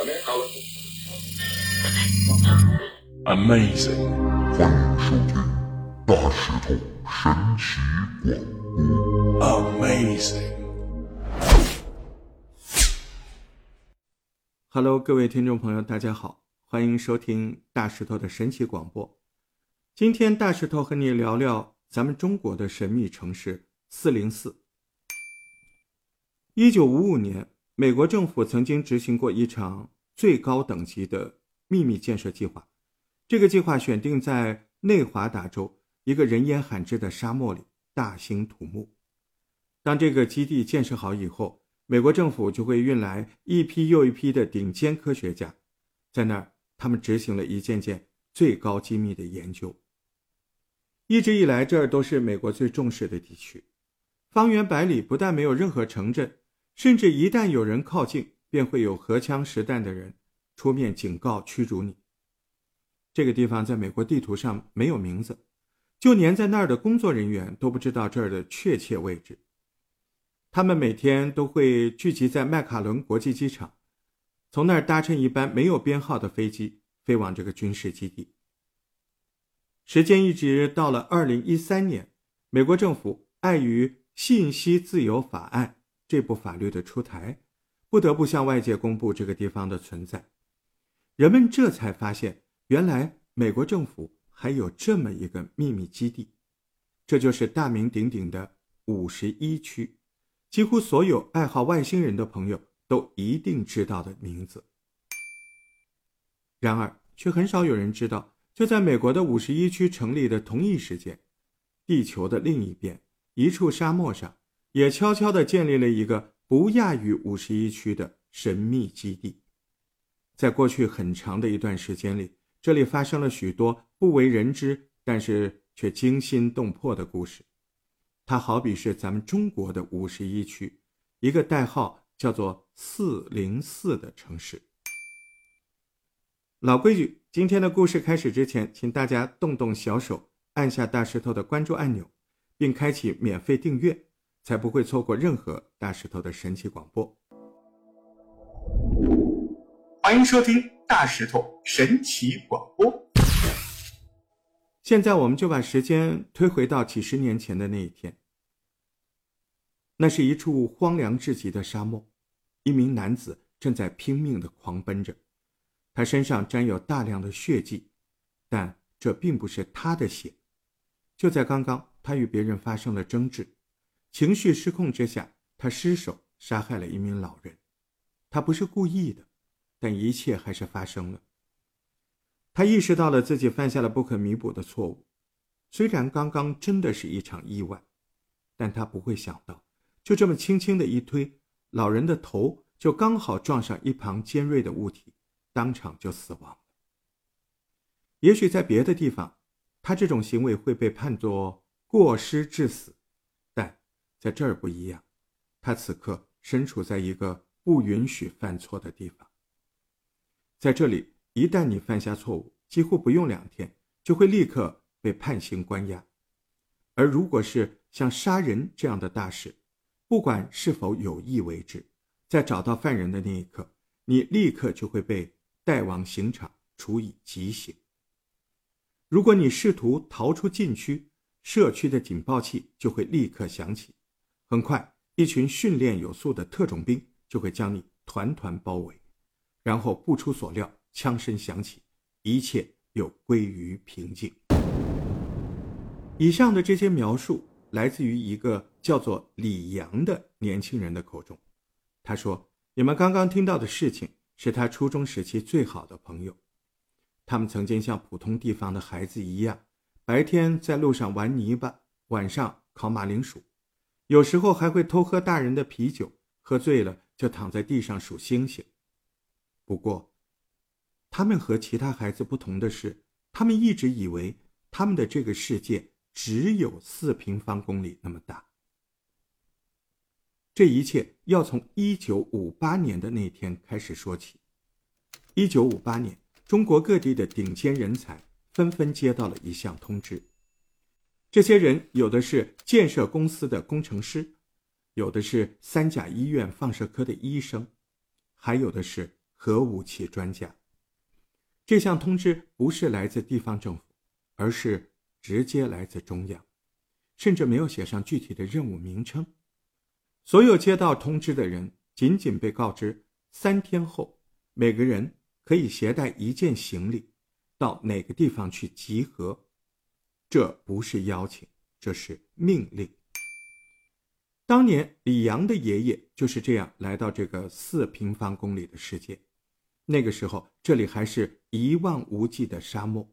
Amazing，欢迎收听大石头神奇广播。Amazing。Hello，各位听众朋友，大家好，欢迎收听大石头的神奇广播。今天大石头和你聊聊咱们中国的神秘城市四零四。一九五五年，美国政府曾经执行过一场最高等级的秘密建设计划。这个计划选定在内华达州一个人烟罕至的沙漠里大兴土木。当这个基地建设好以后，美国政府就会运来一批又一批的顶尖科学家，在那儿，他们执行了一件件最高机密的研究。一直以来，这儿都是美国最重视的地区，方圆百里不但没有任何城镇，甚至一旦有人靠近，便会有荷枪实弹的人出面警告驱逐你。这个地方在美国地图上没有名字，就连在那儿的工作人员都不知道这儿的确切位置。他们每天都会聚集在麦卡伦国际机场，从那儿搭乘一班没有编号的飞机飞往这个军事基地。时间一直到了二零一三年，美国政府碍于《信息自由法案》这部法律的出台，不得不向外界公布这个地方的存在。人们这才发现。原来美国政府还有这么一个秘密基地，这就是大名鼎鼎的五十一区，几乎所有爱好外星人的朋友都一定知道的名字。然而，却很少有人知道，就在美国的五十一区成立的同一时间，地球的另一边一处沙漠上，也悄悄地建立了一个不亚于五十一区的神秘基地。在过去很长的一段时间里。这里发生了许多不为人知，但是却惊心动魄的故事。它好比是咱们中国的五十一区，一个代号叫做四零四的城市。老规矩，今天的故事开始之前，请大家动动小手，按下大石头的关注按钮，并开启免费订阅，才不会错过任何大石头的神奇广播。欢迎收听。大石头神奇广播。现在，我们就把时间推回到几十年前的那一天。那是一处荒凉至极的沙漠，一名男子正在拼命的狂奔着，他身上沾有大量的血迹，但这并不是他的血。就在刚刚，他与别人发生了争执，情绪失控之下，他失手杀害了一名老人。他不是故意的。但一切还是发生了。他意识到了自己犯下了不可弥补的错误，虽然刚刚真的是一场意外，但他不会想到，就这么轻轻的一推，老人的头就刚好撞上一旁尖锐的物体，当场就死亡。也许在别的地方，他这种行为会被判作过失致死，在这儿不一样，他此刻身处在一个不允许犯错的地方。在这里，一旦你犯下错误，几乎不用两天就会立刻被判刑关押；而如果是像杀人这样的大事，不管是否有意为之，在找到犯人的那一刻，你立刻就会被带往刑场处以极刑。如果你试图逃出禁区，社区的警报器就会立刻响起，很快，一群训练有素的特种兵就会将你团团包围。然后不出所料，枪声响起，一切又归于平静。以上的这些描述来自于一个叫做李阳的年轻人的口中。他说：“你们刚刚听到的事情是他初中时期最好的朋友，他们曾经像普通地方的孩子一样，白天在路上玩泥巴，晚上烤马铃薯，有时候还会偷喝大人的啤酒，喝醉了就躺在地上数星星。”不过，他们和其他孩子不同的是，他们一直以为他们的这个世界只有四平方公里那么大。这一切要从一九五八年的那天开始说起。一九五八年，中国各地的顶尖人才纷纷接到了一项通知，这些人有的是建设公司的工程师，有的是三甲医院放射科的医生，还有的是。核武器专家。这项通知不是来自地方政府，而是直接来自中央，甚至没有写上具体的任务名称。所有接到通知的人仅仅被告知三天后，每个人可以携带一件行李到哪个地方去集合。这不是邀请，这是命令。当年李阳的爷爷就是这样来到这个四平方公里的世界。那个时候，这里还是一望无际的沙漠。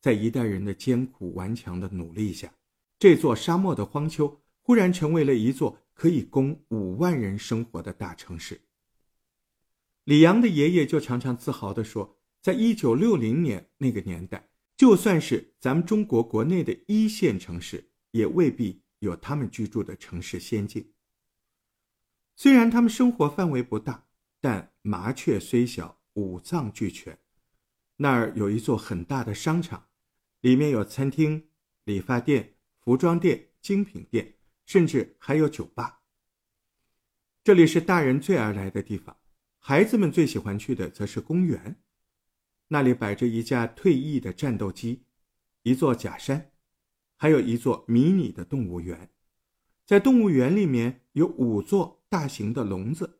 在一代人的艰苦顽强的努力下，这座沙漠的荒丘忽然成为了一座可以供五万人生活的大城市。李阳的爷爷就常常自豪地说，在一九六零年那个年代，就算是咱们中国国内的一线城市，也未必。有他们居住的城市先进。虽然他们生活范围不大，但麻雀虽小，五脏俱全。那儿有一座很大的商场，里面有餐厅、理发店、服装店、精品店，甚至还有酒吧。这里是大人最爱来的地方，孩子们最喜欢去的则是公园。那里摆着一架退役的战斗机，一座假山。还有一座迷你的动物园，在动物园里面有五座大型的笼子，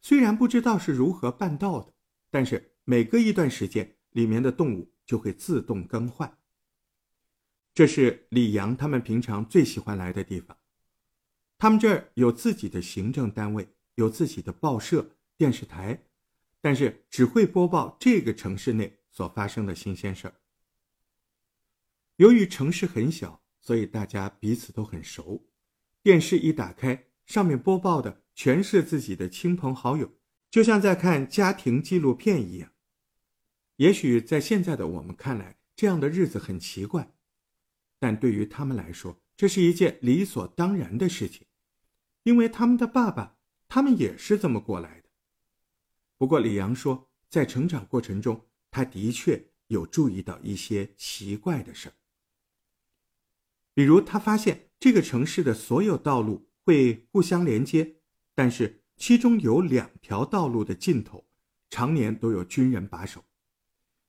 虽然不知道是如何办到的，但是每隔一段时间，里面的动物就会自动更换。这是李阳他们平常最喜欢来的地方。他们这儿有自己的行政单位，有自己的报社、电视台，但是只会播报这个城市内所发生的新鲜事儿。由于城市很小，所以大家彼此都很熟。电视一打开，上面播报的全是自己的亲朋好友，就像在看家庭纪录片一样。也许在现在的我们看来，这样的日子很奇怪，但对于他们来说，这是一件理所当然的事情，因为他们的爸爸，他们也是这么过来的。不过李阳说，在成长过程中，他的确有注意到一些奇怪的事儿。比如，他发现这个城市的所有道路会互相连接，但是其中有两条道路的尽头，常年都有军人把守。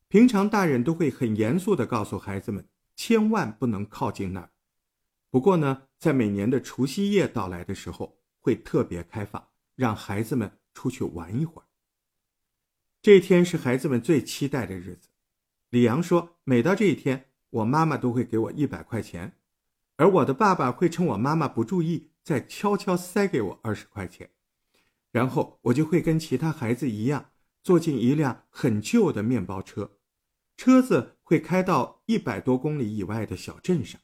平常大人都会很严肃地告诉孩子们，千万不能靠近那儿。不过呢，在每年的除夕夜到来的时候，会特别开放，让孩子们出去玩一会儿。这一天是孩子们最期待的日子。李阳说，每到这一天，我妈妈都会给我一百块钱。而我的爸爸会趁我妈妈不注意，再悄悄塞给我二十块钱，然后我就会跟其他孩子一样，坐进一辆很旧的面包车，车子会开到一百多公里以外的小镇上。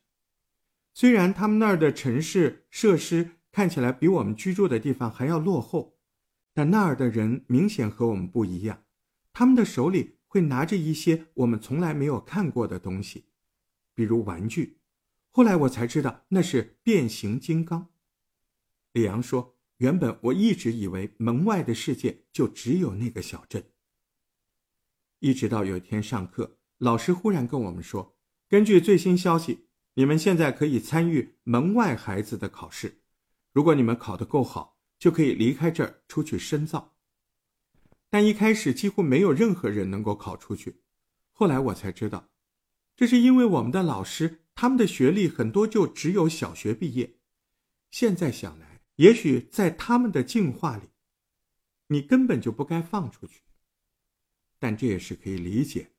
虽然他们那儿的城市设施看起来比我们居住的地方还要落后，但那儿的人明显和我们不一样，他们的手里会拿着一些我们从来没有看过的东西，比如玩具。后来我才知道那是变形金刚。李阳说：“原本我一直以为门外的世界就只有那个小镇。一直到有一天上课，老师忽然跟我们说，根据最新消息，你们现在可以参与门外孩子的考试。如果你们考得够好，就可以离开这儿出去深造。但一开始几乎没有任何人能够考出去。后来我才知道，这是因为我们的老师。”他们的学历很多就只有小学毕业，现在想来，也许在他们的进化里，你根本就不该放出去。但这也是可以理解，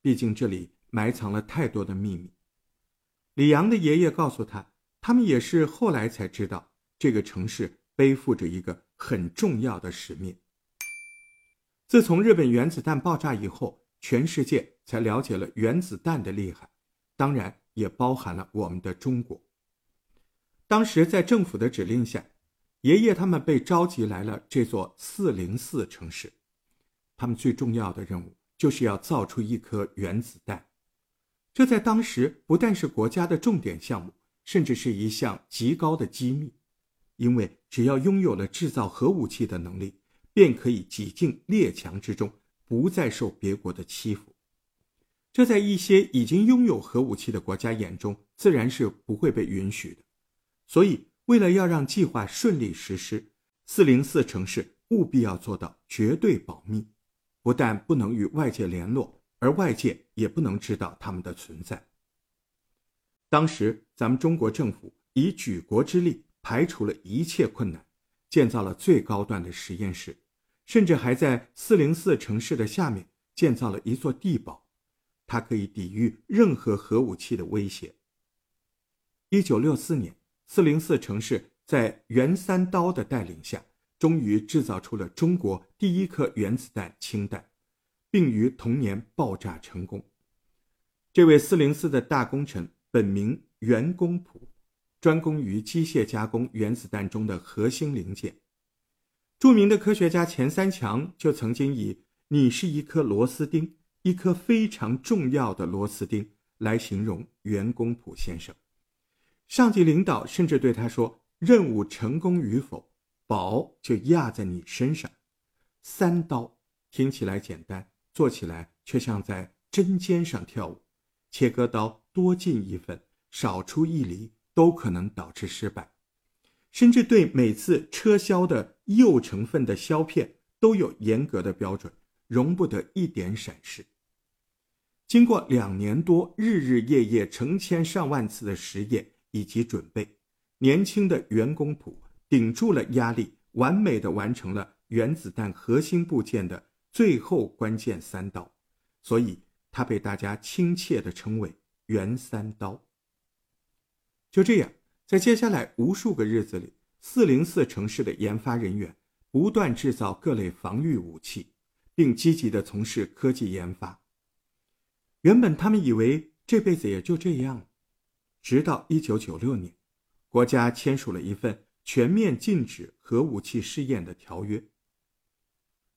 毕竟这里埋藏了太多的秘密。李阳的爷爷告诉他，他们也是后来才知道，这个城市背负着一个很重要的使命。自从日本原子弹爆炸以后，全世界才了解了原子弹的厉害，当然。也包含了我们的中国。当时在政府的指令下，爷爷他们被召集来了这座四零四城市。他们最重要的任务就是要造出一颗原子弹。这在当时不但是国家的重点项目，甚至是一项极高的机密。因为只要拥有了制造核武器的能力，便可以挤进列强之中，不再受别国的欺负。这在一些已经拥有核武器的国家眼中，自然是不会被允许的。所以，为了要让计划顺利实施，四零四城市务必要做到绝对保密，不但不能与外界联络，而外界也不能知道他们的存在。当时，咱们中国政府以举国之力排除了一切困难，建造了最高端的实验室，甚至还在四零四城市的下面建造了一座地堡，它可以抵御任何核武器的威胁。一九六四年，四零四城市在袁三刀的带领下。终于制造出了中国第一颗原子弹氢弹，并于同年爆炸成功。这位四零四的大功臣本名袁公朴，专攻于机械加工原子弹中的核心零件。著名的科学家钱三强就曾经以“你是一颗螺丝钉，一颗非常重要的螺丝钉”来形容袁公朴先生。上级领导甚至对他说：“任务成功与否。”宝就压在你身上，三刀听起来简单，做起来却像在针尖上跳舞。切割刀多进一分，少出一厘，都可能导致失败。甚至对每次车削的铀成分的削片都有严格的标准，容不得一点闪失。经过两年多日日夜夜、成千上万次的实验以及准备，年轻的袁公朴。顶住了压力，完美的完成了原子弹核心部件的最后关键三刀，所以他被大家亲切的称为“袁三刀”。就这样，在接下来无数个日子里，四零四城市的研发人员不断制造各类防御武器，并积极的从事科技研发。原本他们以为这辈子也就这样了，直到一九九六年，国家签署了一份。全面禁止核武器试验的条约。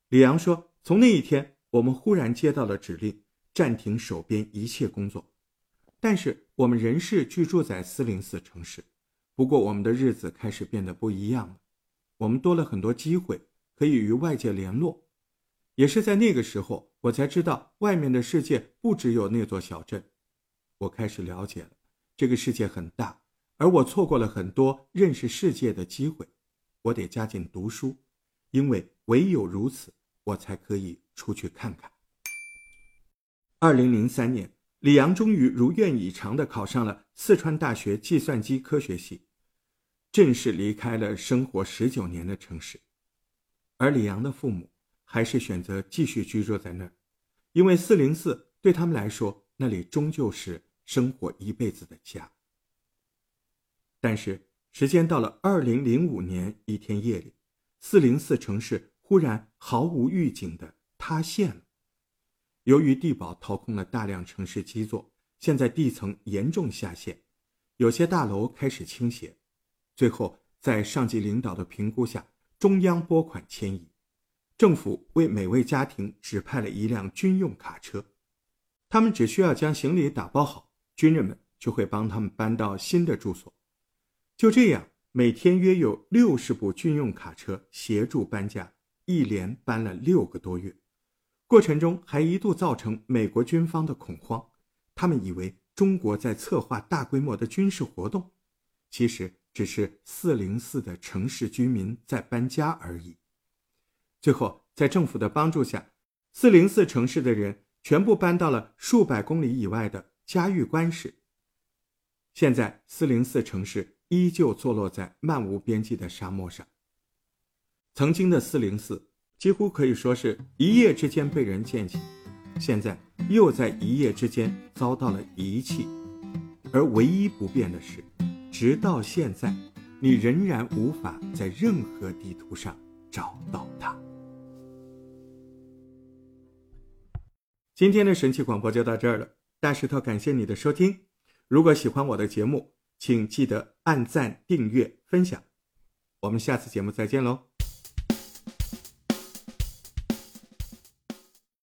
李阳说：“从那一天，我们忽然接到了指令，暂停手边一切工作。但是我们仍是居住在四零四城市，不过我们的日子开始变得不一样了。我们多了很多机会，可以与外界联络。也是在那个时候，我才知道外面的世界不只有那座小镇。我开始了解了，这个世界很大。”而我错过了很多认识世界的机会，我得加紧读书，因为唯有如此，我才可以出去看看。二零零三年，李阳终于如愿以偿地考上了四川大学计算机科学系，正式离开了生活十九年的城市。而李阳的父母还是选择继续居住在那儿，因为四零四对他们来说，那里终究是生活一辈子的家。但是，时间到了二零零五年一天夜里，四零四城市忽然毫无预警的塌陷了。由于地堡掏空了大量城市基座，现在地层严重下陷，有些大楼开始倾斜。最后，在上级领导的评估下，中央拨款迁移，政府为每位家庭指派了一辆军用卡车，他们只需要将行李打包好，军人们就会帮他们搬到新的住所。就这样，每天约有六十部军用卡车协助搬家，一连搬了六个多月。过程中还一度造成美国军方的恐慌，他们以为中国在策划大规模的军事活动，其实只是四零四的城市居民在搬家而已。最后，在政府的帮助下，四零四城市的人全部搬到了数百公里以外的嘉峪关市。现在，四零四城市。依旧坐落在漫无边际的沙漠上。曾经的四零四几乎可以说是一夜之间被人建起，现在又在一夜之间遭到了遗弃。而唯一不变的是，直到现在，你仍然无法在任何地图上找到它。今天的神奇广播就到这儿了，大石头感谢你的收听。如果喜欢我的节目，请记得按赞、订阅、分享，我们下次节目再见喽。